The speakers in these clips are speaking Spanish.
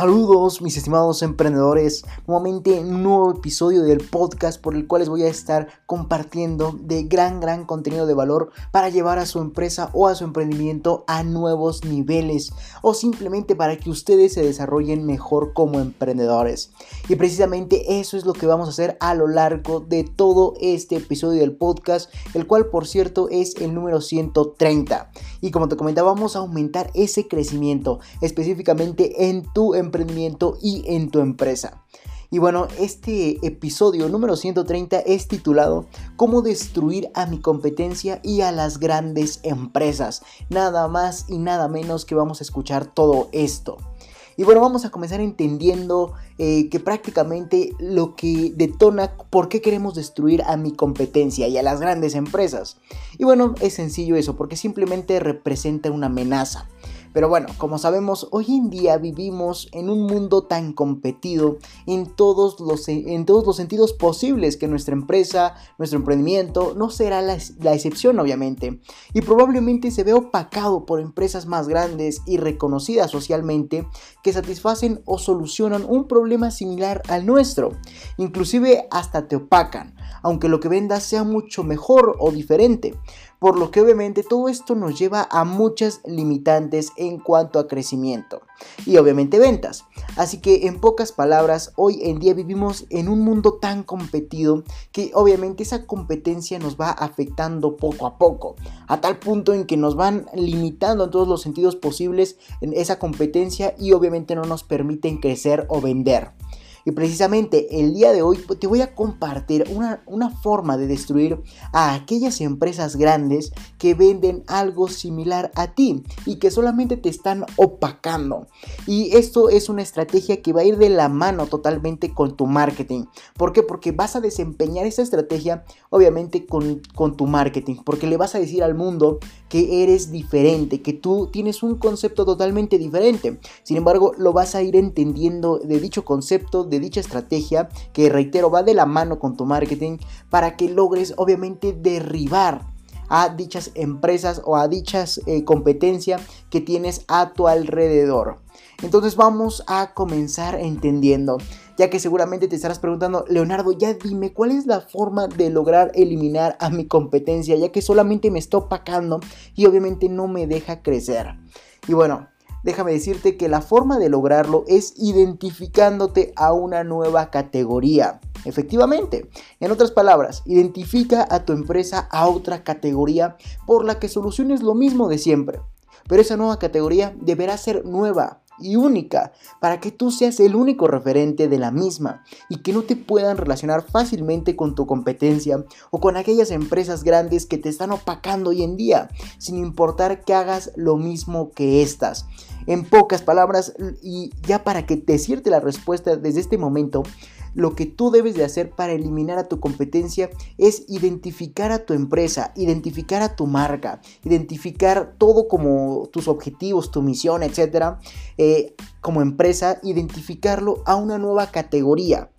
Saludos mis estimados emprendedores, nuevamente un nuevo episodio del podcast por el cual les voy a estar compartiendo de gran gran contenido de valor para llevar a su empresa o a su emprendimiento a nuevos niveles o simplemente para que ustedes se desarrollen mejor como emprendedores. Y precisamente eso es lo que vamos a hacer a lo largo de todo este episodio del podcast, el cual por cierto es el número 130. Y como te comentaba, vamos a aumentar ese crecimiento específicamente en tu emprendimiento y en tu empresa. Y bueno, este episodio número 130 es titulado Cómo destruir a mi competencia y a las grandes empresas. Nada más y nada menos que vamos a escuchar todo esto. Y bueno, vamos a comenzar entendiendo eh, que prácticamente lo que detona por qué queremos destruir a mi competencia y a las grandes empresas. Y bueno, es sencillo eso, porque simplemente representa una amenaza. Pero bueno, como sabemos, hoy en día vivimos en un mundo tan competido en todos los, en todos los sentidos posibles que nuestra empresa, nuestro emprendimiento no será la, la excepción obviamente. Y probablemente se ve opacado por empresas más grandes y reconocidas socialmente que satisfacen o solucionan un problema similar al nuestro. Inclusive hasta te opacan, aunque lo que vendas sea mucho mejor o diferente por lo que obviamente todo esto nos lleva a muchas limitantes en cuanto a crecimiento y obviamente ventas. Así que en pocas palabras, hoy en día vivimos en un mundo tan competido que obviamente esa competencia nos va afectando poco a poco, a tal punto en que nos van limitando en todos los sentidos posibles en esa competencia y obviamente no nos permiten crecer o vender. Y precisamente el día de hoy te voy a compartir una, una, forma de destruir a aquellas empresas grandes que venden algo similar a ti y que solamente te están opacando. Y esto es una estrategia que va a ir de la mano totalmente con tu marketing. ¿Por qué? Porque vas a desempeñar esa estrategia obviamente con, con tu marketing. Porque le vas a decir al mundo que eres diferente, que tú tienes un concepto totalmente diferente. Sin embargo, lo vas a ir entendiendo de dicho concepto de dicha estrategia que reitero va de la mano con tu marketing para que logres obviamente derribar a dichas empresas o a dichas eh, competencias que tienes a tu alrededor. Entonces vamos a comenzar entendiendo, ya que seguramente te estarás preguntando, Leonardo, ya dime cuál es la forma de lograr eliminar a mi competencia, ya que solamente me está opacando y obviamente no me deja crecer. Y bueno, déjame decirte que la forma de lograrlo es identificándote a una nueva categoría. Efectivamente, en otras palabras, identifica a tu empresa a otra categoría por la que soluciones lo mismo de siempre. Pero esa nueva categoría deberá ser nueva, y única para que tú seas el único referente de la misma y que no te puedan relacionar fácilmente con tu competencia o con aquellas empresas grandes que te están opacando hoy en día, sin importar que hagas lo mismo que estas. En pocas palabras, y ya para que te cierte la respuesta desde este momento, lo que tú debes de hacer para eliminar a tu competencia es identificar a tu empresa, identificar a tu marca, identificar todo como tus objetivos, tu misión, etcétera, eh, como empresa, identificarlo a una nueva categoría.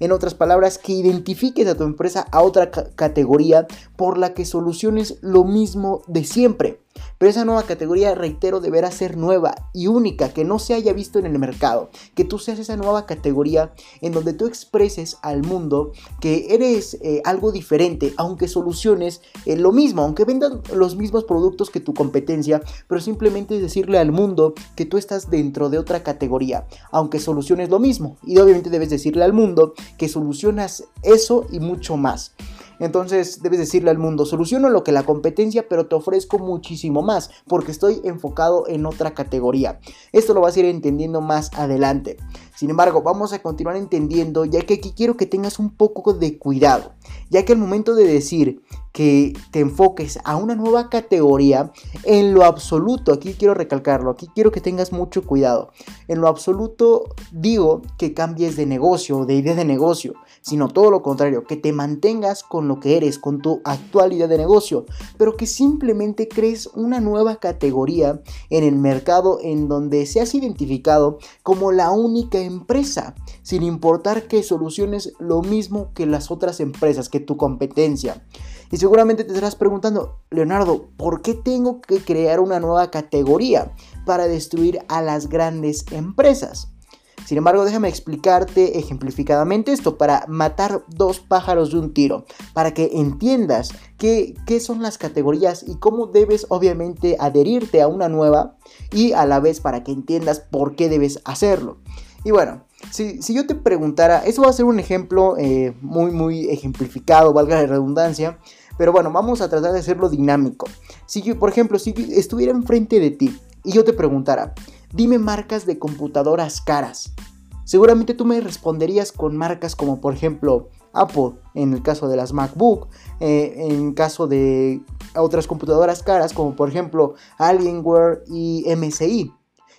En otras palabras, que identifiques a tu empresa a otra categoría por la que soluciones lo mismo de siempre. Pero esa nueva categoría, reitero, deberá ser nueva y única, que no se haya visto en el mercado. Que tú seas esa nueva categoría en donde tú expreses al mundo que eres eh, algo diferente, aunque soluciones eh, lo mismo, aunque vendan los mismos productos que tu competencia, pero simplemente decirle al mundo que tú estás dentro de otra categoría, aunque soluciones lo mismo. Y obviamente debes decirle al mundo que solucionas eso y mucho más. Entonces debes decirle al mundo, soluciono lo que la competencia, pero te ofrezco muchísimo más, porque estoy enfocado en otra categoría. Esto lo vas a ir entendiendo más adelante. Sin embargo, vamos a continuar entendiendo, ya que aquí quiero que tengas un poco de cuidado, ya que al momento de decir que te enfoques a una nueva categoría, en lo absoluto, aquí quiero recalcarlo, aquí quiero que tengas mucho cuidado, en lo absoluto digo que cambies de negocio, de idea de negocio, sino todo lo contrario, que te mantengas con lo que eres, con tu actual idea de negocio, pero que simplemente crees una nueva categoría en el mercado en donde seas identificado como la única empresa, sin importar que soluciones lo mismo que las otras empresas, que tu competencia. Y seguramente te estarás preguntando, Leonardo, ¿por qué tengo que crear una nueva categoría para destruir a las grandes empresas? Sin embargo, déjame explicarte ejemplificadamente esto para matar dos pájaros de un tiro, para que entiendas qué, qué son las categorías y cómo debes obviamente adherirte a una nueva y a la vez para que entiendas por qué debes hacerlo. Y bueno, si, yo te preguntara, eso va a ser un ejemplo eh, muy, muy ejemplificado, valga la redundancia, pero bueno, vamos a tratar de hacerlo dinámico. Si yo, por ejemplo, si estuviera enfrente de ti y yo te preguntara, dime marcas de computadoras caras, seguramente tú me responderías con marcas como por ejemplo Apple, en el caso de las MacBook, eh, en caso de otras computadoras caras como por ejemplo Alienware y MSI.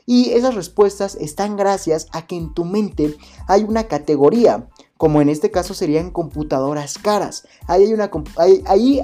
Y esas respuestas están gracias a que en tu mente hay una categoría, como en este caso serían computadoras caras. Ahí hay, una,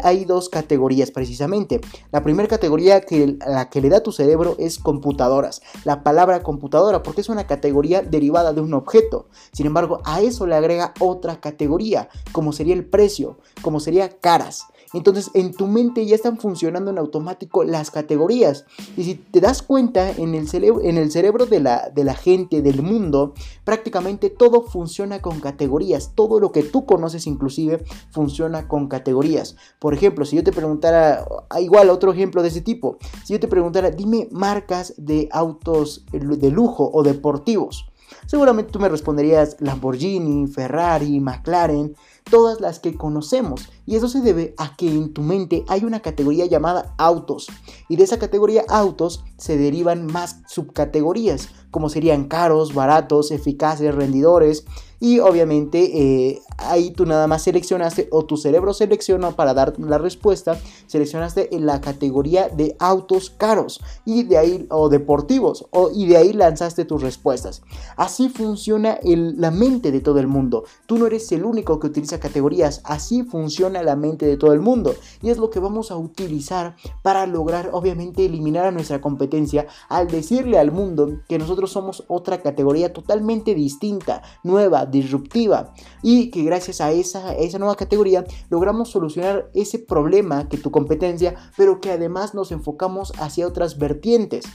hay dos categorías precisamente. La primera categoría que la que le da tu cerebro es computadoras. La palabra computadora, porque es una categoría derivada de un objeto. Sin embargo, a eso le agrega otra categoría, como sería el precio, como sería caras. Entonces en tu mente ya están funcionando en automático las categorías. Y si te das cuenta, en el, cerebro, en el cerebro de la, de la gente, del mundo, prácticamente todo funciona con categorías. Todo lo que tú conoces inclusive funciona con categorías. Por ejemplo, si yo te preguntara, ah, igual otro ejemplo de ese tipo, si yo te preguntara, dime marcas de autos de lujo o deportivos. Seguramente tú me responderías Lamborghini, Ferrari, McLaren, todas las que conocemos. Y eso se debe a que en tu mente hay una categoría llamada autos. Y de esa categoría autos se derivan más subcategorías, como serían caros, baratos, eficaces, rendidores. Y obviamente eh, ahí tú nada más seleccionaste o tu cerebro seleccionó para dar la respuesta, seleccionaste en la categoría de autos caros y de ahí o deportivos o, y de ahí lanzaste tus respuestas. Así funciona la mente de todo el mundo. Tú no eres el único que utiliza categorías, así funciona la mente de todo el mundo y es lo que vamos a utilizar para lograr obviamente eliminar a nuestra competencia al decirle al mundo que nosotros somos otra categoría totalmente distinta, nueva, disruptiva y que gracias a esa, esa nueva categoría logramos solucionar ese problema que tu competencia, pero que además nos enfocamos hacia otras vertientes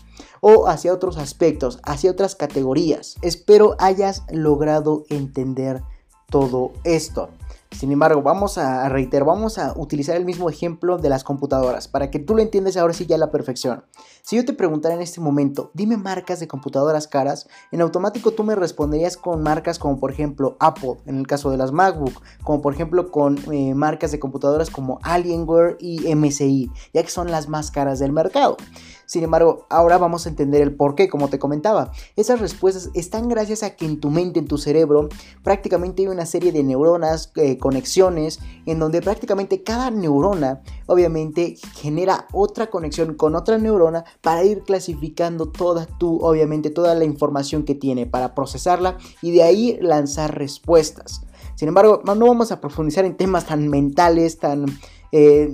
o hacia otros aspectos, hacia otras categorías. Espero hayas logrado entender todo esto. Sin embargo, vamos a reiterar, vamos a utilizar el mismo ejemplo de las computadoras para que tú lo entiendas ahora sí ya a la perfección. Si yo te preguntara en este momento, dime marcas de computadoras caras, en automático tú me responderías con marcas como por ejemplo Apple, en el caso de las MacBook, como por ejemplo con eh, marcas de computadoras como Alienware y MSI, ya que son las más caras del mercado. Sin embargo, ahora vamos a entender el por qué, como te comentaba. Esas respuestas están gracias a que en tu mente, en tu cerebro, prácticamente hay una serie de neuronas, eh, conexiones, en donde prácticamente cada neurona, obviamente, genera otra conexión con otra neurona para ir clasificando toda tu, obviamente, toda la información que tiene, para procesarla y de ahí lanzar respuestas. Sin embargo, no vamos a profundizar en temas tan mentales, tan eh,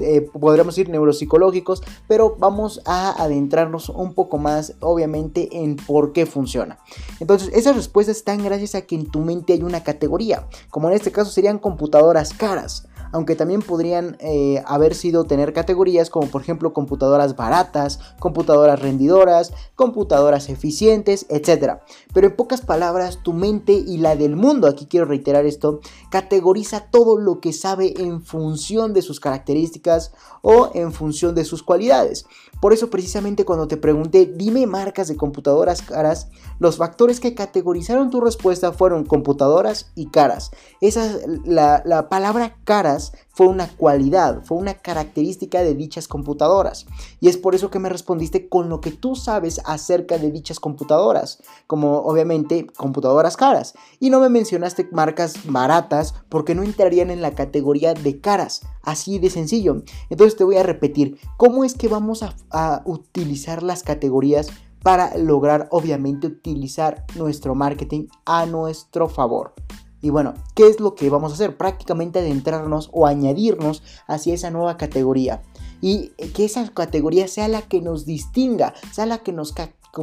eh, podríamos decir neuropsicológicos, pero vamos a adentrarnos un poco más, obviamente, en por qué funciona. Entonces, esas respuestas están gracias a que en tu mente hay una categoría, como en este caso serían computadoras caras aunque también podrían eh, haber sido tener categorías como por ejemplo computadoras baratas, computadoras rendidoras, computadoras eficientes, etc. Pero en pocas palabras, tu mente y la del mundo, aquí quiero reiterar esto, categoriza todo lo que sabe en función de sus características o en función de sus cualidades. Por eso precisamente cuando te pregunté, dime marcas de computadoras caras, los factores que categorizaron tu respuesta fueron computadoras y caras. Esa, la, la palabra caras fue una cualidad, fue una característica de dichas computadoras. Y es por eso que me respondiste con lo que tú sabes acerca de dichas computadoras, como obviamente computadoras caras. Y no me mencionaste marcas baratas porque no entrarían en la categoría de caras, así de sencillo. Entonces te voy a repetir, ¿cómo es que vamos a, a utilizar las categorías? para lograr obviamente utilizar nuestro marketing a nuestro favor. Y bueno, ¿qué es lo que vamos a hacer? Prácticamente adentrarnos o añadirnos hacia esa nueva categoría. Y que esa categoría sea la que nos distinga, sea la que nos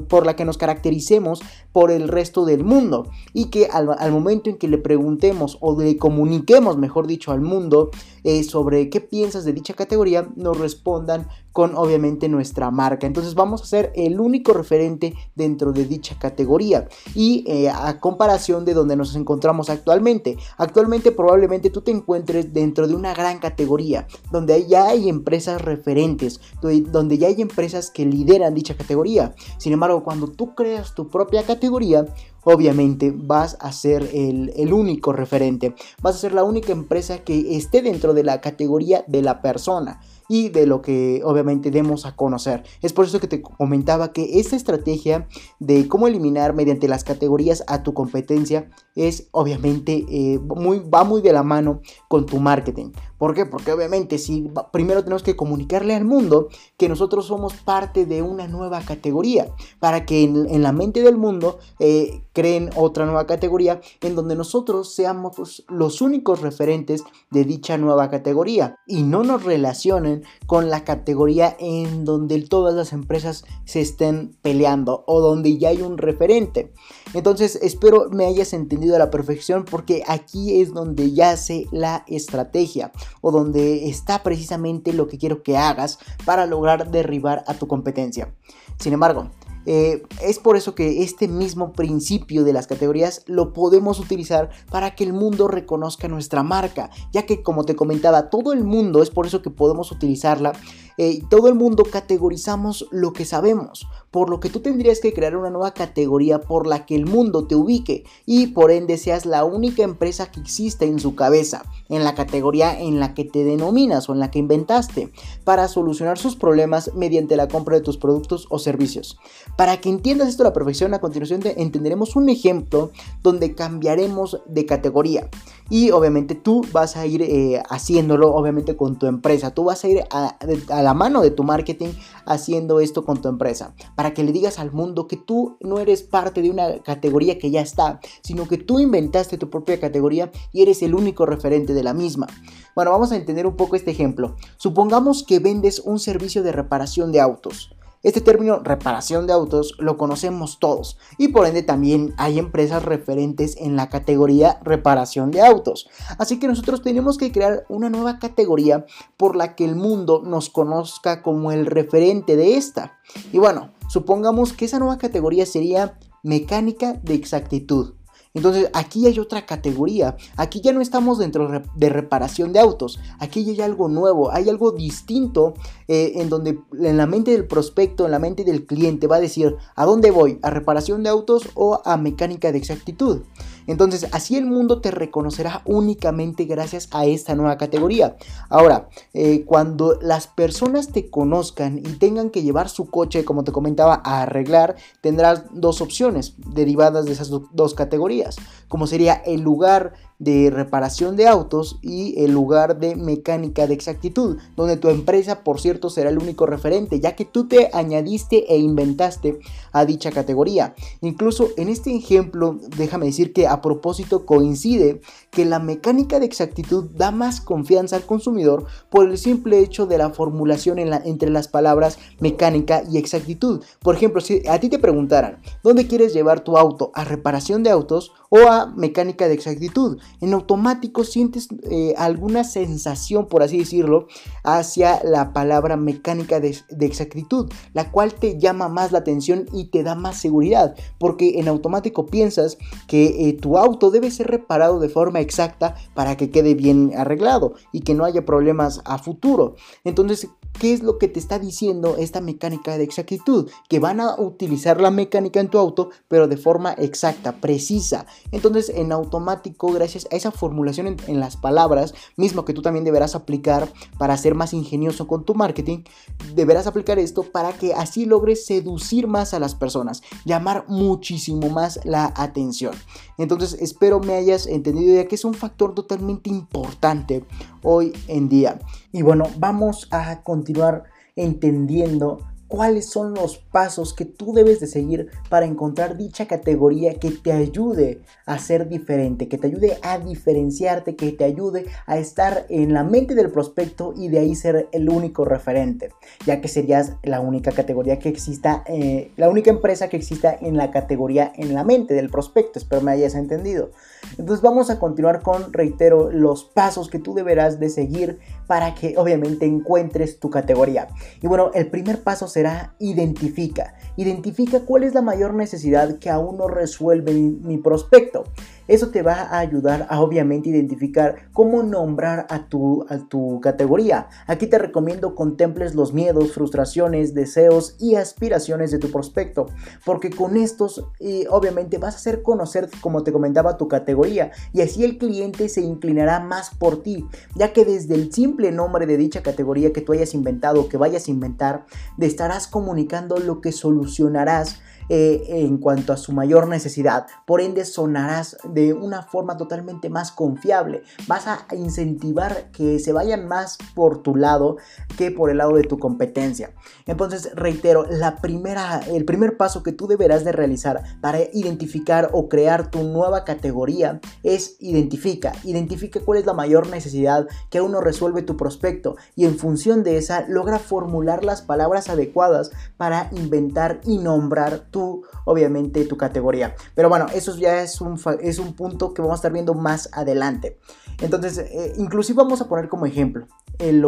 por la que nos caractericemos por el resto del mundo y que al, momento en que le preguntemos o le comuniquemos, mejor dicho, al mundo eh, sobre qué piensas de dicha categoría, nos respondan con obviamente nuestra marca. Entonces vamos a ser el único referente dentro de dicha categoría y eh, a comparación de donde nos encontramos actualmente. Actualmente probablemente tú te encuentres dentro de una gran categoría donde ya hay empresas referentes, donde ya hay empresas que lideran dicha categoría. Sin embargo, cuando tú creas tu propia categoría, obviamente vas a ser el, el, único referente, vas a ser la única empresa que esté dentro de la categoría de la persona y de lo que obviamente demos a conocer. Es por eso que te comentaba que esta estrategia de cómo eliminar mediante las categorías a tu competencia es obviamente eh, muy, va muy de la mano con tu marketing. ¿Por qué? Porque obviamente si primero tenemos que comunicarle al mundo que nosotros somos parte de una nueva categoría para que en, la mente del mundo eh, creen otra nueva categoría en donde nosotros seamos los únicos referentes de dicha nueva categoría y no nos relacionen con la categoría en donde todas las empresas se estén peleando o donde ya hay un referente. Entonces espero me hayas entendido a la perfección porque aquí es donde yace la estrategia o donde está precisamente lo que quiero que hagas para lograr derribar a tu competencia. Sin embargo, eh, es por eso que este mismo principio de las categorías lo podemos utilizar para que el mundo reconozca nuestra marca, ya que como te comentaba, todo el mundo, es por eso que podemos utilizarla, eh, todo el mundo categorizamos lo que sabemos, por lo que tú tendrías que crear una nueva categoría por la que el mundo te ubique y por ende seas la única empresa que existe en su cabeza, en la categoría en la que te denominas o en la que inventaste, para solucionar sus problemas mediante la compra de tus productos o servicios. Para que entiendas esto a la perfección, a continuación entenderemos un ejemplo donde cambiaremos de categoría. Y obviamente tú vas a ir eh, haciéndolo, obviamente con tu empresa. Tú vas a ir a, la mano de tu marketing haciendo esto con tu empresa. Para que le digas al mundo que tú no eres parte de una categoría que ya está, sino que tú inventaste tu propia categoría y eres el único referente de la misma. Bueno, vamos a entender un poco este ejemplo. Supongamos que vendes un servicio de reparación de autos. Este término reparación de autos lo conocemos todos y por ende también hay empresas referentes en la categoría reparación de autos. Así que nosotros tenemos que crear una nueva categoría por la que el mundo nos conozca como el referente de esta. Y bueno, supongamos que esa nueva categoría sería mecánica de exactitud. Entonces aquí hay otra categoría. Aquí ya no estamos dentro de reparación de autos. Aquí ya hay algo nuevo, hay algo distinto eh, en donde en la mente del prospecto, en la mente del cliente va a decir a dónde voy, a reparación de autos o a mecánica de exactitud. Entonces, así el mundo te reconocerá únicamente gracias a esta nueva categoría. Ahora, eh, cuando las personas te conozcan y tengan que llevar su coche, como te comentaba, a arreglar, tendrás dos opciones derivadas de esas dos categorías, como sería el lugar de reparación de autos y el lugar de mecánica de exactitud, donde tu empresa, por cierto, será el único referente, ya que tú te añadiste e inventaste a dicha categoría. Incluso en este ejemplo, déjame decir que a propósito coincide que la mecánica de exactitud da más confianza al consumidor por el simple hecho de la formulación entre las palabras mecánica y exactitud. Por ejemplo, si a ti te preguntaran, ¿dónde quieres llevar tu auto? ¿A reparación de autos o a mecánica de exactitud? en automático sientes eh, alguna sensación, por así decirlo, hacia la palabra mecánica de, exactitud, la cual te llama más la atención y te da más seguridad, porque en automático piensas que eh, tu auto debe ser reparado de forma exacta para que quede bien arreglado y que no haya problemas a futuro. Entonces, ¿Qué es lo que te está diciendo esta mecánica de exactitud? Que van a utilizar la mecánica en tu auto, pero de forma exacta, precisa. Entonces, en automático, gracias a esa formulación en, las palabras, mismo que tú también deberás aplicar para ser más ingenioso con tu marketing, deberás aplicar esto para que así logres seducir más a las personas, llamar muchísimo más la atención. Entonces, espero me hayas entendido ya que es un factor totalmente importante hoy en día. Y bueno, vamos a continuar entendiendo cuáles son los pasos que tú debes de seguir para encontrar dicha categoría que te ayude a ser diferente, que te ayude a diferenciarte, que te ayude a estar en la mente del prospecto y de ahí ser el único referente, ya que serías la única categoría que exista, eh, la única empresa que exista en la categoría en la mente del prospecto, espero me hayas entendido. Entonces vamos a continuar con, reitero, los pasos que tú deberás de seguir para que obviamente encuentres tu categoría. Y bueno, el primer paso será identifica. Identifica cuál es la mayor necesidad que aún no resuelve mi, prospecto. Eso te va a ayudar a obviamente identificar cómo nombrar a tu, a tu categoría. Aquí te recomiendo contemples los miedos, frustraciones, deseos y aspiraciones de tu prospecto, porque con estos eh, obviamente vas a hacer conocer, como te comentaba, tu categoría y así el cliente se inclinará más por ti, ya que desde el simple nombre de dicha categoría que tú hayas inventado o que vayas a inventar, te estarás comunicando lo que solucionarás eh, en cuanto a su mayor necesidad. Por ende, sonarás de una forma totalmente más confiable. Vas a incentivar que se vayan más por tu lado que por el lado de tu competencia. Entonces, reitero, la primera, el primer paso que tú deberás de realizar para identificar o crear tu nueva categoría es identifica. Identifica cuál es la mayor necesidad que aún no resuelve tu prospecto y en función de esa logra formular las palabras adecuadas para inventar y nombrar obviamente, tu categoría. Pero bueno, eso ya es un, es un punto que vamos a estar viendo más adelante. Entonces, eh, inclusive vamos a poner como ejemplo el,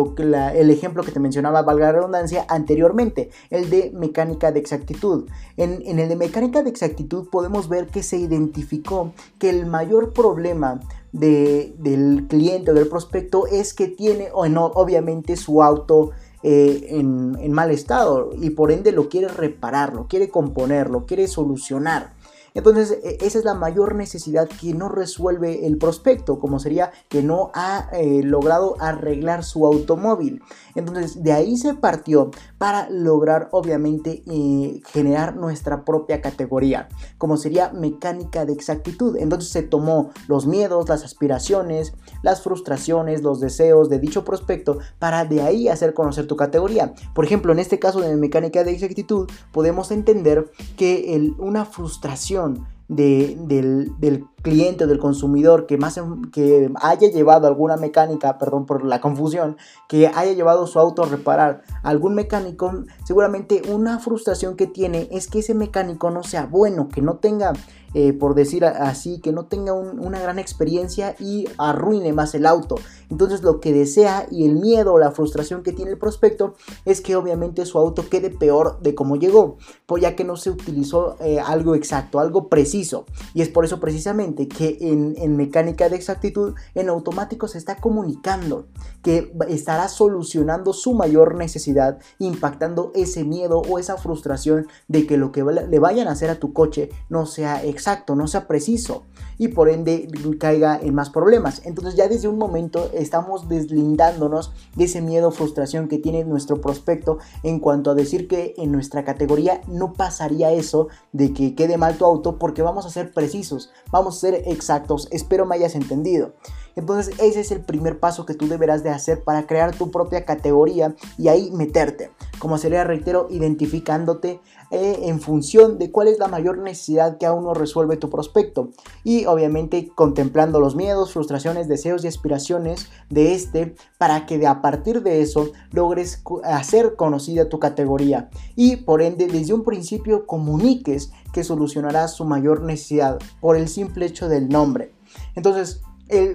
el, ejemplo que te mencionaba, valga la redundancia, anteriormente, el de mecánica de exactitud. En, en, el de mecánica de exactitud podemos ver que se identificó que el mayor problema de, del cliente o del prospecto es que tiene, o no, obviamente, su auto eh, en, mal estado y por ende lo quiere reparar, lo quiere componer, lo quiere solucionar. Entonces, e, esa es la mayor necesidad que no resuelve el prospecto, como sería que no ha eh, logrado arreglar su automóvil. Entonces, de ahí se partió para lograr, obviamente, eh, generar nuestra propia categoría, como sería mecánica de exactitud. Entonces, se tomó los miedos, las aspiraciones, las frustraciones, los deseos de dicho prospecto para de ahí hacer conocer tu categoría. Por ejemplo, en este caso de mecánica de exactitud, podemos entender que una frustración del, del, cliente del consumidor que, más, que haya llevado alguna mecánica, perdón por la confusión, que haya llevado su auto a reparar algún mecánico, seguramente una frustración que tiene es que ese mecánico no sea bueno, que no tenga eh, por decir así, que no tenga una gran experiencia y arruine más el auto. Entonces lo que desea y el miedo o la frustración que tiene el prospecto es que obviamente su auto quede peor de como llegó, pues ya que no se utilizó eh, algo exacto, algo preciso. Y es por eso precisamente que en, en mecánica de exactitud, en automático se está comunicando que estará solucionando su mayor necesidad, impactando ese miedo o esa frustración de que lo que le vayan a hacer a tu coche no sea exacto, no sea preciso y por ende caiga en más problemas. Entonces ya desde un momento estamos deslindándonos de ese miedo frustración que tiene nuestro prospecto en cuanto a decir que en nuestra categoría no pasaría eso de que quede mal tu auto porque vamos a ser precisos, vamos a ser exactos. Espero me hayas entendido. Entonces ese es el primer paso que tú deberás de hacer para crear tu propia categoría y ahí meterte. Como sería, reitero, identificándote eh, en función de cuál es la mayor necesidad que aún no resuelve tu prospecto. Y obviamente contemplando los miedos, frustraciones, deseos y aspiraciones de este para que de a partir de eso logres hacer conocida tu categoría. Y por ende desde un principio comuniques que solucionarás su mayor necesidad por el simple hecho del nombre. Entonces,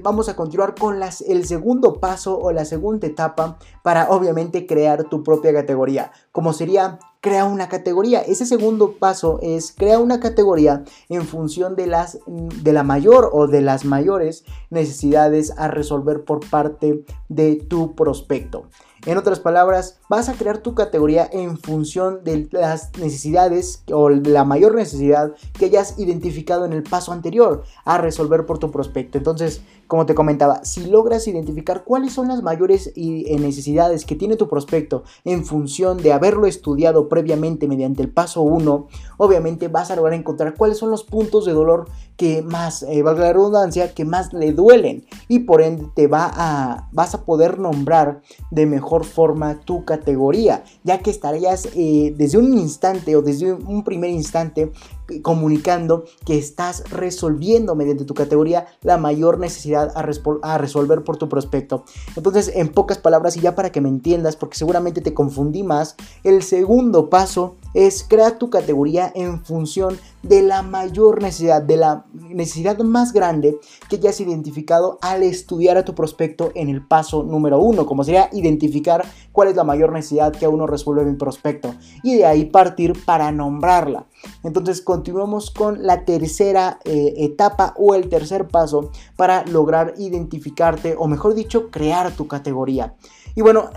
vamos a continuar con el segundo paso o la segunda etapa para obviamente crear tu propia categoría, como sería crea una categoría. Ese segundo paso es crea una categoría en función de las de la mayor o de las mayores necesidades a resolver por parte de tu prospecto. En otras palabras, vas a crear tu categoría en función de las necesidades o la mayor necesidad que hayas identificado en el paso anterior a resolver por tu prospecto. Entonces, como te comentaba, si logras identificar cuáles son las mayores eh, necesidades que tiene tu prospecto en función de haberlo estudiado previamente mediante el paso 1, obviamente vas a lograr encontrar cuáles son los puntos de dolor que más, eh, valga la redundancia, que más le duelen y por ende te va a, vas a poder nombrar de mejor forma tu categoría, ya que estarías eh, desde un instante o desde un primer instante comunicando que estás resolviendo mediante tu categoría la mayor necesidad a, a, resolver por tu prospecto. Entonces, en pocas palabras, y ya para que me entiendas, porque seguramente te confundí más, el segundo paso es crear tu categoría en función de la mayor necesidad, de la necesidad más grande que ya has identificado al estudiar a tu prospecto en el paso número uno, como sería identificar cuál es la mayor necesidad que uno resuelve mi prospecto y de ahí partir para nombrarla. Entonces continuamos con la tercera eh, etapa o el tercer paso para lograr identificarte o mejor dicho crear tu categoría. Y bueno,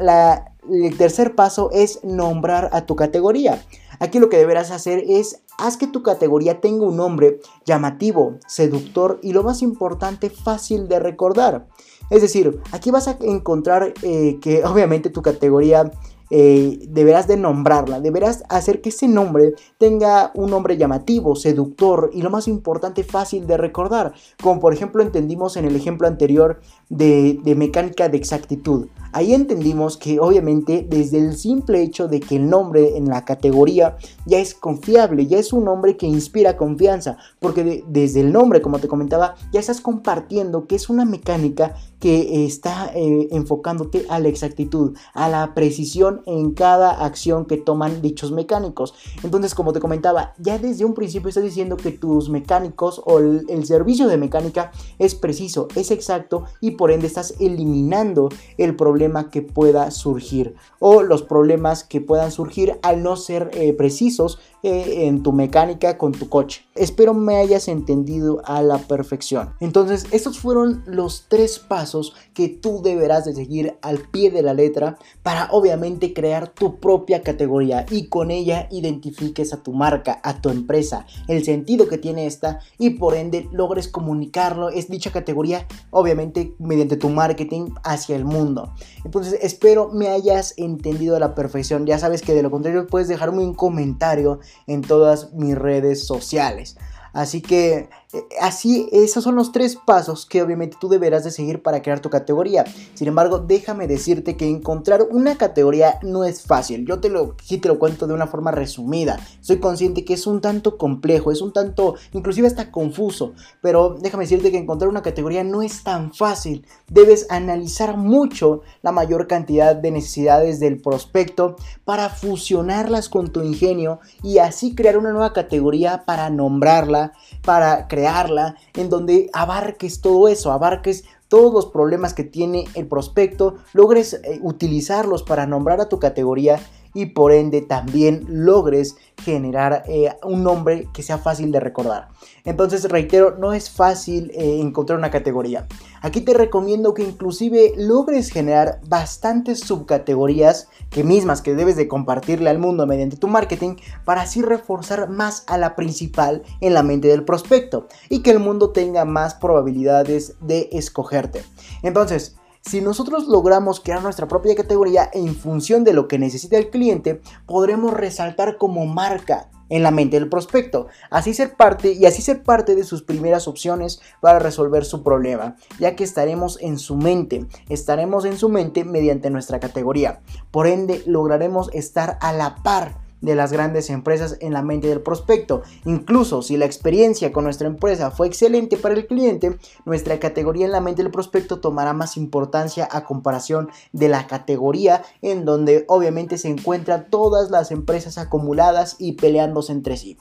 el tercer paso es nombrar a tu categoría. Aquí lo que deberás hacer es haz que tu categoría tenga un nombre llamativo, seductor y lo más importante fácil de recordar. Es decir, aquí vas a encontrar eh, que obviamente tu categoría eh, deberás de nombrarla, deberás hacer que ese nombre tenga un nombre llamativo, seductor y lo más importante fácil de recordar, como por ejemplo entendimos en el ejemplo anterior de, de mecánica de exactitud. Ahí entendimos que obviamente desde el simple hecho de que el nombre en la categoría ya es confiable, ya es un nombre que inspira confianza, porque desde el nombre, como te comentaba, ya estás compartiendo que es una mecánica que está eh, enfocándote a la exactitud, a la precisión en cada acción que toman dichos mecánicos. Entonces, como te comentaba, ya desde un principio estás diciendo que tus mecánicos o el servicio de mecánica es preciso, es exacto y por ende estás eliminando el problema que pueda surgir o los problemas que puedan surgir al no ser eh, precisos eh, en tu mecánica con tu coche. Espero me hayas entendido a la perfección. Entonces, estos fueron los tres pasos que tú deberás de seguir al pie de la letra para obviamente crear tu propia categoría y con ella identifiques a tu marca, a tu empresa, el sentido que tiene esta y por ende logres comunicarlo, es dicha categoría, obviamente mediante tu marketing hacia el mundo. Entonces, espero me hayas entendido a la perfección. Ya sabes que de lo contrario puedes dejarme un comentario en todas mis redes sociales. Así que así, esos son los tres pasos que obviamente tú deberás de seguir para crear tu categoría. Sin embargo, déjame decirte que encontrar una categoría no es fácil. Yo te lo, te lo cuento de una forma resumida. Soy consciente que es un tanto complejo, es un tanto, inclusive hasta confuso. Pero déjame decirte que encontrar una categoría no es tan fácil. Debes analizar mucho la mayor cantidad de necesidades del prospecto para fusionarlas con tu ingenio y así crear una nueva categoría para nombrarla para en donde abarques todo eso, abarques todos los problemas que tiene el prospecto, logres eh, utilizarlos para nombrar a tu categoría y por ende también logres generar eh, un nombre que sea fácil de recordar. Entonces, reitero, no es fácil eh, encontrar una categoría. Aquí te recomiendo que inclusive logres generar bastantes subcategorías que mismas que debes de compartirle al mundo mediante tu marketing para así reforzar más a la principal en la mente del prospecto y que el mundo tenga más probabilidades de escogerte. Entonces, si nosotros logramos crear nuestra propia categoría en función de lo que necesita el cliente, podremos resaltar como marca en la mente del prospecto, así ser parte y así ser parte de sus primeras opciones para resolver su problema, ya que estaremos en su mente, estaremos en su mente mediante nuestra categoría. Por ende, lograremos estar a la par de las grandes empresas en la mente del prospecto. Incluso si la experiencia con nuestra empresa fue excelente para el cliente, nuestra categoría en la mente del prospecto tomará más importancia a comparación de la categoría en donde obviamente se encuentran todas las empresas acumuladas y peleándose entre sí.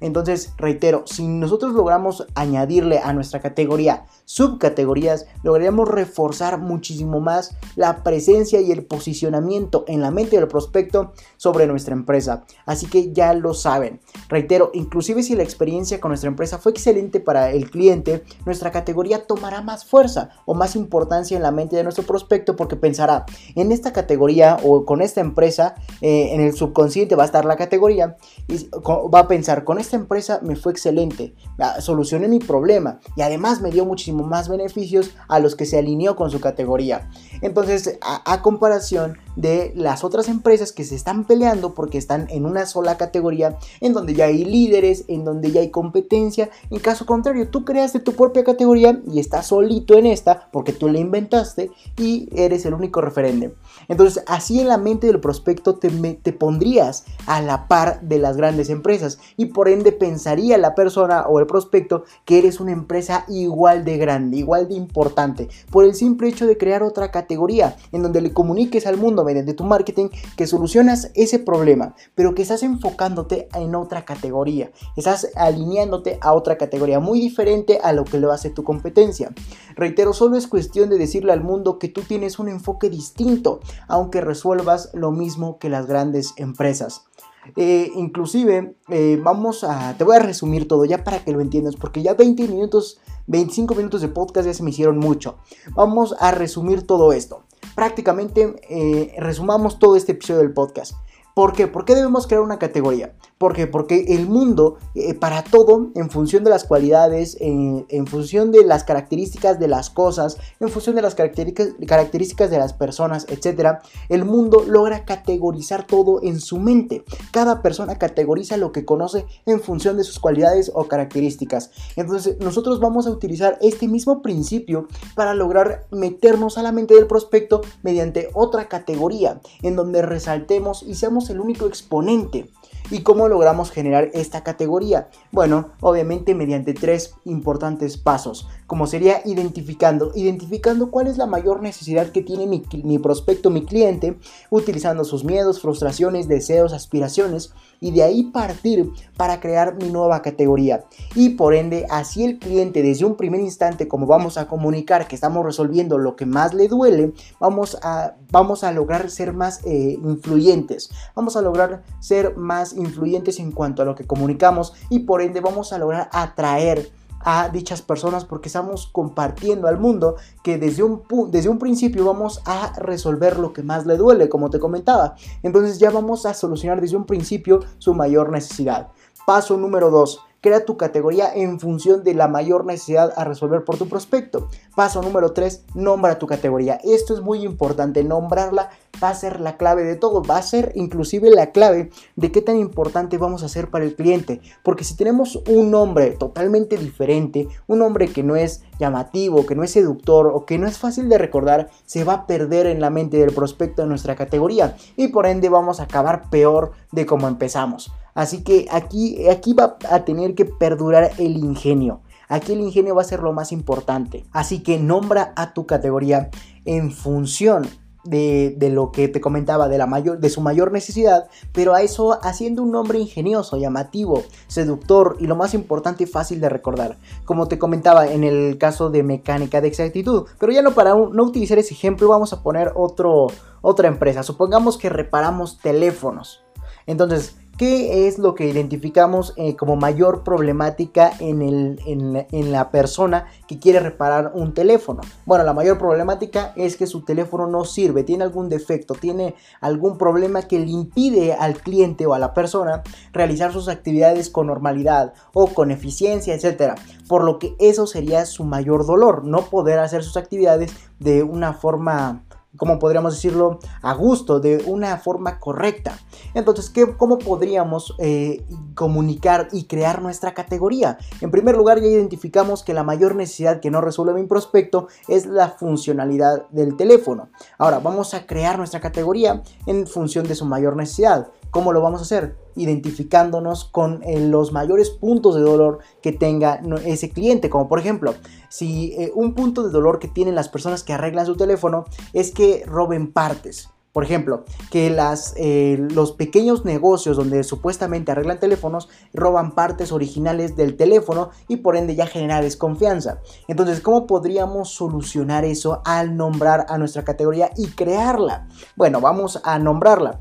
Entonces, reitero, si nosotros logramos añadirle a nuestra categoría subcategorías, lograríamos reforzar muchísimo más la presencia y el posicionamiento en la mente del prospecto sobre nuestra empresa. Así que ya lo saben. Reitero, inclusive si la experiencia con nuestra empresa fue excelente para el cliente, nuestra categoría tomará más fuerza o más importancia en la mente de nuestro prospecto porque pensará, en esta categoría o con esta empresa, eh, en el subconsciente va a estar la categoría y va a pensar, con esta empresa me fue excelente, ah, solucioné mi problema y además me dio muchísimo más beneficios a los que se alineó con su categoría. Entonces, a, comparación de las otras empresas que se están peleando porque están en una sola categoría, en donde ya hay líderes, en donde ya hay competencia. En caso contrario, tú creaste tu propia categoría y estás solito en esta porque tú la inventaste y eres el único referente. Entonces, así en la mente del prospecto te, te pondrías a la par de las grandes empresas y por pensaría la persona o el prospecto que eres una empresa igual de grande, igual de importante, por el simple hecho de crear otra categoría en donde le comuniques al mundo mediante tu marketing que solucionas ese problema, pero que estás enfocándote en otra categoría, estás alineándote a otra categoría muy diferente a lo que lo hace tu competencia. Reitero, solo es cuestión de decirle al mundo que tú tienes un enfoque distinto, aunque resuelvas lo mismo que las grandes empresas. Eh, inclusive, eh, vamos a, te voy a resumir todo ya para que lo entiendas, porque ya 20 minutos, 25 minutos de podcast ya se me hicieron mucho. Vamos a resumir todo esto. Prácticamente eh, resumamos todo este episodio del podcast. ¿Por qué? ¿Por qué debemos crear una categoría? ¿Por qué? Porque el mundo, eh, para todo, en función de las cualidades, en función de las características de las cosas, en función de las características de las personas, etc., el mundo logra categorizar todo en su mente. Cada persona categoriza lo que conoce en función de sus cualidades o características. Entonces, nosotros vamos a utilizar este mismo principio para lograr meternos a la mente del prospecto mediante otra categoría, en donde resaltemos y seamos el único exponente. ¿Y cómo logramos generar esta categoría? Bueno, obviamente mediante tres importantes pasos, como sería identificando, identificando cuál es la mayor necesidad que tiene mi, mi prospecto, mi cliente, utilizando sus miedos, frustraciones, deseos, aspiraciones, y de ahí partir para crear mi nueva categoría. Y por ende, así el cliente desde un primer instante, como vamos a comunicar que estamos resolviendo lo que más le duele, vamos a, vamos a lograr ser más eh, influyentes. Vamos a lograr ser más influyentes en cuanto a lo que comunicamos y por ende vamos a lograr atraer a dichas personas porque estamos compartiendo al mundo que desde un, desde un principio vamos a resolver lo que más le duele, como te comentaba. Entonces ya vamos a solucionar desde un principio su mayor necesidad. Paso número 2 Crea tu categoría en función de la mayor necesidad a resolver por tu prospecto. Paso número 3, nombra tu categoría. Esto es muy importante, nombrarla va a ser la clave de todo, va a ser inclusive la clave de qué tan importante vamos a ser para el cliente. Porque si tenemos un nombre totalmente diferente, un nombre que no es llamativo, que no es seductor o que no es fácil de recordar, se va a perder en la mente del prospecto de nuestra categoría y por ende vamos a acabar peor de como empezamos. Así que aquí, aquí va a tener que perdurar el ingenio. Aquí el ingenio va a ser lo más importante. Así que nombra a tu categoría en función de, lo que te comentaba, de, la mayor, de su mayor necesidad, pero a eso haciendo un nombre ingenioso, llamativo, seductor y lo más importante, fácil de recordar. Como te comentaba en el caso de mecánica de exactitud, pero ya no para no utilizar ese ejemplo, vamos a poner otro, otra empresa. Supongamos que reparamos teléfonos. Entonces, ¿Qué es lo que identificamos eh, como mayor problemática en, el, en, la, persona que quiere reparar un teléfono? Bueno, la mayor problemática es que su teléfono no sirve, tiene algún defecto, tiene algún problema que le impide al cliente o a la persona realizar sus actividades con normalidad o con eficiencia, etc. Por lo que eso sería su mayor dolor, no poder hacer sus actividades de una forma como podríamos decirlo, a gusto, de una forma correcta. Entonces, ¿qué, ¿cómo podríamos eh, comunicar y crear nuestra categoría? En primer lugar, ya identificamos que la mayor necesidad que no resuelve mi prospecto es la funcionalidad del teléfono. Ahora, vamos a crear nuestra categoría en función de su mayor necesidad. ¿Cómo lo vamos a hacer? Identificándonos con eh, los mayores puntos de dolor que tenga ese cliente. Como por ejemplo, si eh, un punto de dolor que tienen las personas que arreglan su teléfono es que roben partes. Por ejemplo, que las, eh, los pequeños negocios donde supuestamente arreglan teléfonos roban partes originales del teléfono y por ende ya genera desconfianza. Entonces, ¿cómo podríamos solucionar eso al nombrar a nuestra categoría y crearla? Bueno, vamos a nombrarla.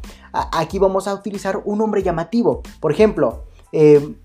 Aquí vamos a utilizar un nombre llamativo. Por ejemplo, eh,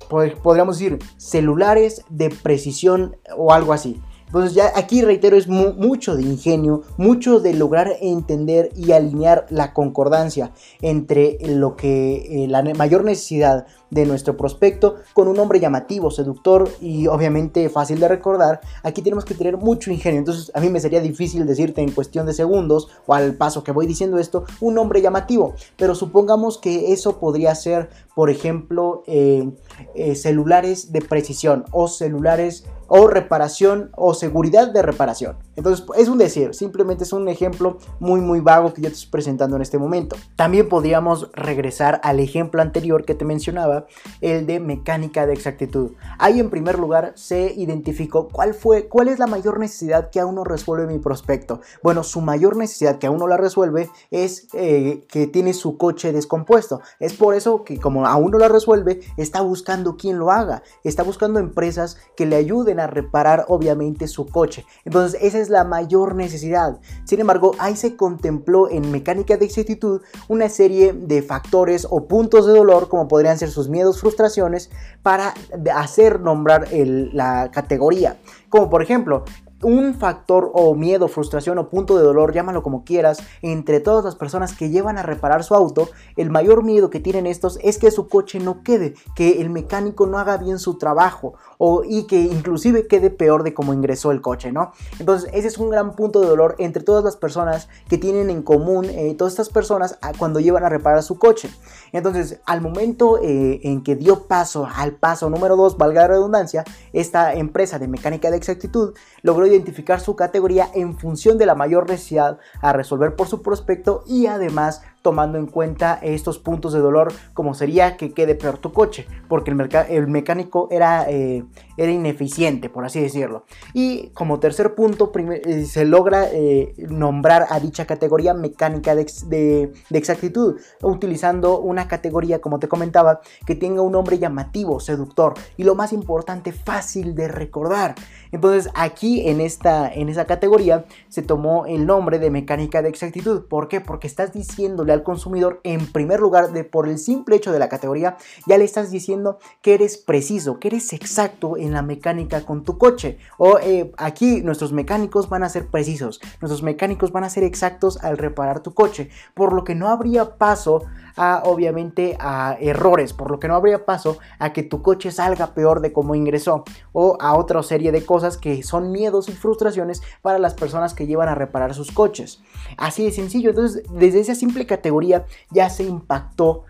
podríamos decir celulares de precisión o algo así. Entonces ya aquí reitero es mucho de ingenio, mucho de lograr entender y alinear la concordancia entre lo que eh, la mayor necesidad de nuestro prospecto con un nombre llamativo, seductor y obviamente fácil de recordar, aquí tenemos que tener mucho ingenio. Entonces a mí me sería difícil decirte en cuestión de segundos o al paso que voy diciendo esto un nombre llamativo. Pero supongamos que eso podría ser, por ejemplo, eh, eh, celulares de precisión o celulares o reparación o seguridad de reparación. Entonces es un decir, simplemente es un ejemplo muy muy vago que yo te estoy presentando en este momento. También podríamos regresar al ejemplo anterior que te mencionaba, el de mecánica de exactitud. Ahí en primer lugar se identificó cuál fue, cuál es la mayor necesidad que aún no resuelve mi prospecto. Bueno, su mayor necesidad que aún no la resuelve es eh, que tiene su coche descompuesto. Es por eso que como aún no la resuelve, está buscando quien lo haga. Está buscando empresas que le ayuden a reparar obviamente su coche. Entonces esa es la mayor necesidad. Sin embargo, ahí se contempló en mecánica de exactitud una serie de factores o puntos de dolor como podrían ser sus miedos, frustraciones, para hacer nombrar la categoría. Como por ejemplo, un factor o miedo, frustración o punto de dolor, llámalo como quieras, entre todas las personas que llevan a reparar su auto, el mayor miedo que tienen estos es que su coche no quede, que el mecánico no haga bien su trabajo o, y que inclusive quede peor de cómo ingresó el coche, ¿no? Entonces ese es un gran punto de dolor entre todas las personas que tienen en común, eh, todas estas personas cuando llevan a reparar su coche. Entonces al momento eh, en que dio paso al paso número 2, valga la redundancia, esta empresa de mecánica de exactitud logró identificar su categoría en función de la mayor necesidad a resolver por su prospecto y además tomando en cuenta estos puntos de dolor como sería que quede peor tu coche porque el, el mecánico era, eh, era ineficiente por así decirlo. Y como tercer punto eh, se logra eh, nombrar a dicha categoría mecánica de, de, exactitud utilizando una categoría como te comentaba que tenga un nombre llamativo seductor y lo más importante fácil de recordar. Entonces aquí en esta en esa categoría se tomó el nombre de mecánica de exactitud. ¿por qué? porque estás diciéndole al consumidor, en primer lugar, de por el simple hecho de la categoría, ya le estás diciendo que eres preciso, que eres exacto en la mecánica con tu coche. O eh, aquí nuestros mecánicos van a ser precisos, nuestros mecánicos van a ser exactos al reparar tu coche, por lo que no habría paso a obviamente a errores, por lo que no habría paso a que tu coche salga peor de cómo ingresó o a otra serie de cosas que son miedos y frustraciones para las personas que llevan a reparar sus coches. Así de sencillo, entonces desde esa simple categoría ya se impactó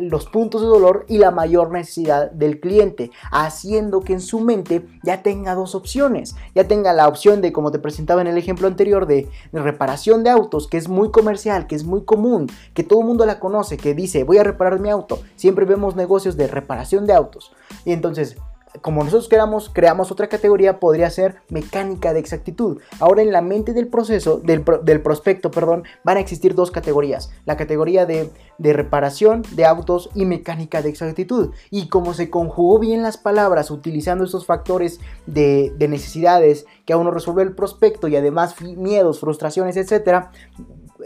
los puntos de dolor y la mayor necesidad del cliente, haciendo que en su mente ya tenga dos opciones, ya tenga la opción de, como te presentaba en el ejemplo anterior, de, reparación de autos, que es muy comercial, que es muy común, que todo el mundo la conoce, que dice, voy a reparar mi auto. Siempre vemos negocios de reparación de autos. Y entonces, como nosotros queramos, creamos otra categoría, podría ser mecánica de exactitud. Ahora en la mente del proceso, del, prospecto, perdón, van a existir dos categorías. La categoría de, reparación de autos y mecánica de exactitud. Y como se conjugó bien las palabras utilizando esos factores de, de necesidades que aún no resuelve el prospecto y además miedos, frustraciones, etcétera,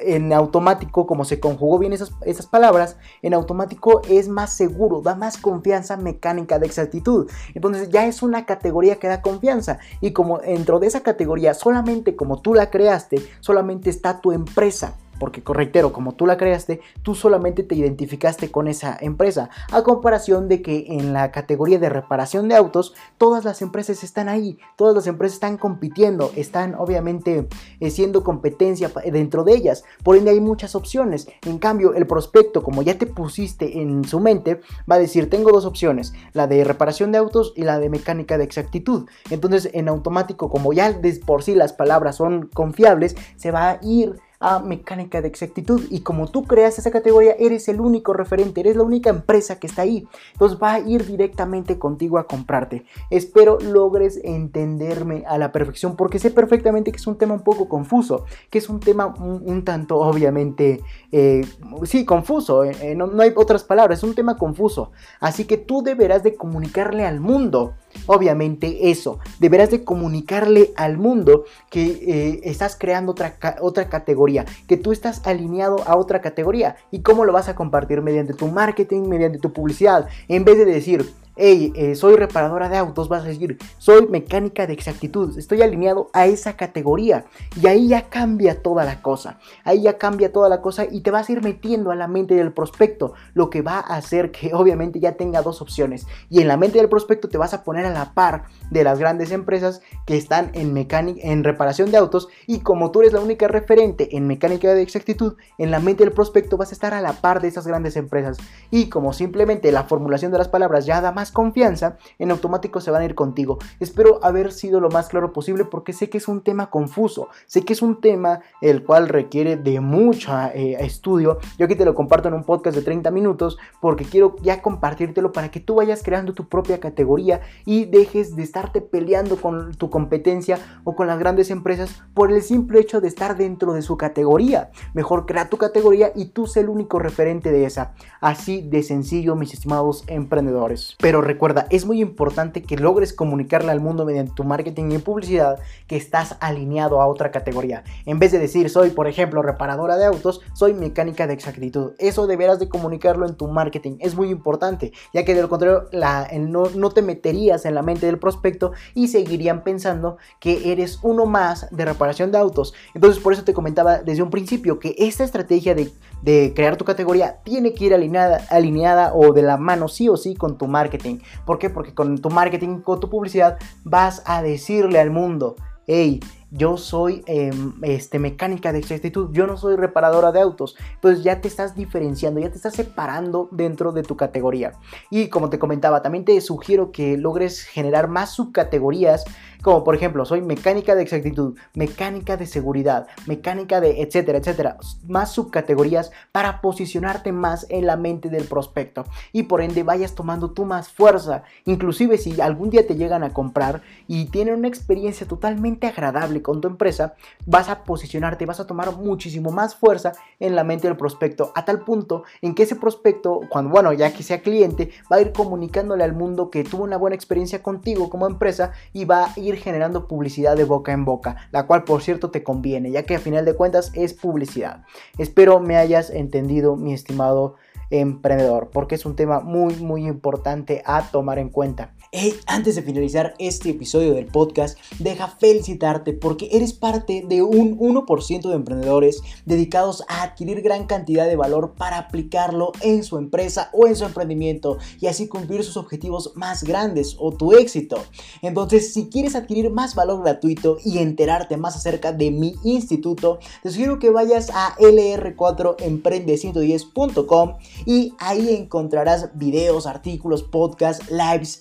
en automático, como se conjugó bien esas, esas, palabras, en automático es más seguro, da más confianza mecánica de exactitud. Entonces ya es una categoría que da confianza. Y como dentro de esa categoría, solamente como tú la creaste, solamente está tu empresa porque reitero, como tú la creaste, tú solamente te identificaste con esa empresa, a comparación de que en la categoría de reparación de autos, todas las empresas están ahí, todas las empresas están compitiendo, están obviamente eh, siendo competencia dentro de ellas, por ende hay muchas opciones, en cambio el prospecto, como ya te pusiste en su mente, va a decir, tengo dos opciones, la de reparación de autos y la de mecánica de exactitud, entonces en automático, como ya por sí las palabras son confiables, se va a ir a mecánica de exactitud. Y como tú creas esa categoría, eres el único referente, eres la única empresa que está ahí. Entonces va a ir directamente contigo a comprarte. Espero logres entenderme a la perfección porque sé perfectamente que es un tema un poco confuso, que es un tema un, tanto obviamente, eh, sí, confuso, eh, eh, no, no hay otras palabras, es un tema confuso. Así que tú deberás de comunicarle al mundo obviamente eso. Deberás de comunicarle al mundo que eh, estás creando otra, otra categoría, que tú estás alineado a otra categoría. ¿Y cómo lo vas a compartir? Mediante tu marketing, mediante tu publicidad. En vez de decir, hey, eh, soy reparadora de autos, vas a decir, soy mecánica de exactitud, estoy alineado a esa categoría. Y ahí ya cambia toda la cosa. Ahí ya cambia toda la cosa y te vas a ir metiendo a la mente del prospecto, lo que va a hacer que obviamente ya tenga dos opciones. Y en la mente del prospecto te vas a poner a la par de las grandes empresas que están en mecánica, en reparación de autos y como tú eres la única referente en mecánica de exactitud, en la mente del prospecto vas a estar a la par de esas grandes empresas y como simplemente la formulación de las palabras ya da más confianza, en automático se van a ir contigo. Espero haber sido lo más claro posible porque sé que es un tema confuso, sé que es un tema el cual requiere de mucho eh, estudio. Yo aquí te lo comparto en un podcast de 30 minutos porque quiero ya compartírtelo para que tú vayas creando tu propia categoría y dejes de estarte peleando con tu competencia o con las grandes empresas por el simple hecho de estar dentro de su categoría. Mejor crea tu categoría y tú sé el único referente de esa. Así de sencillo, mis estimados emprendedores. Pero recuerda, es muy importante que logres comunicarle al mundo mediante tu marketing y publicidad que estás alineado a otra categoría. En vez de decir soy, por ejemplo, reparadora de autos, soy mecánica de exactitud. Eso deberás de comunicarlo en tu marketing. Es muy importante, ya que de lo contrario no, no te meterías en la mente del prospecto y seguirían pensando que eres uno más de reparación de autos. Entonces por eso te comentaba desde un principio que esta estrategia de, de crear tu categoría tiene que ir alineada, alineada o de la mano sí o sí con tu marketing. ¿Por qué? Porque con tu marketing, con tu publicidad vas a decirle al mundo, hey, yo soy em, este, mecánica de exactitud, yo no soy reparadora de autos. Pues ya te estás diferenciando, ya te estás separando dentro de tu categoría. Y como te comentaba, también te sugiero que logres generar más subcategorías, como por ejemplo, soy mecánica de exactitud, mecánica de seguridad, mecánica de etcétera, etcétera. Más subcategorías para posicionarte más en la mente del prospecto. Y por ende vayas tomando tú más fuerza. Inclusive si algún día te llegan a comprar y tienen una experiencia totalmente agradable con tu empresa, vas a posicionarte, vas a tomar muchísimo más fuerza en la mente del prospecto, a tal punto en que ese prospecto, cuando, bueno, ya que sea cliente, va a ir comunicándole al mundo que tuvo una buena experiencia contigo como empresa y va a ir generando publicidad de boca en boca, la cual por cierto te conviene, ya que a final de cuentas es publicidad. Espero me hayas entendido, mi estimado emprendedor, porque es un tema muy, muy importante a tomar en cuenta. Hey, antes de finalizar este episodio del podcast, deja felicitarte porque eres parte de un 1% de emprendedores dedicados a adquirir gran cantidad de valor para aplicarlo en su empresa o en su emprendimiento y así cumplir sus objetivos más grandes o tu éxito. Entonces, si quieres adquirir más valor gratuito y enterarte más acerca de mi instituto, te sugiero que vayas a lr4emprende110.com y ahí encontrarás videos, artículos, podcasts, lives,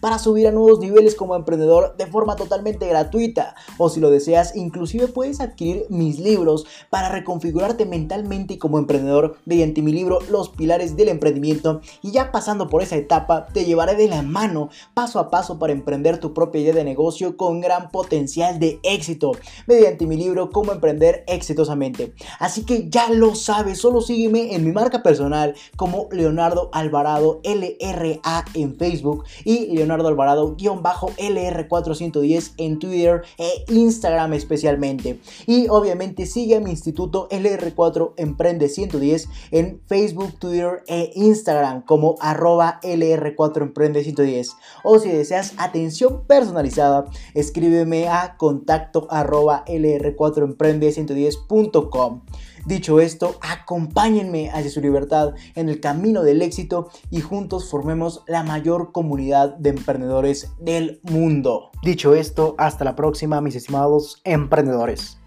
para subir a nuevos niveles como emprendedor de forma totalmente gratuita. O si lo deseas, inclusive puedes adquirir mis libros para reconfigurarte mentalmente como emprendedor mediante mi libro Los pilares del emprendimiento. Y ya pasando por esa etapa, te llevaré de la mano paso a paso para emprender tu propia idea de negocio con gran potencial de éxito mediante mi libro Cómo emprender exitosamente. Así que ya lo sabes, solo sígueme en mi marca personal como Leonardo Alvarado LRA en Facebook y Leonardo Alvarado-LR410 en Twitter e Instagram especialmente. Y obviamente sigue a mi instituto LR4 Emprende 110 en Facebook, Twitter e Instagram como arroba LR4 Emprende 110. O si deseas atención personalizada, escríbeme a contacto arroba LR4 Emprende 110.com. Dicho esto, acompáñenme hacia su libertad en el camino del éxito y juntos formemos la mayor comunidad de emprendedores del mundo. Dicho esto, hasta la próxima, mis estimados emprendedores.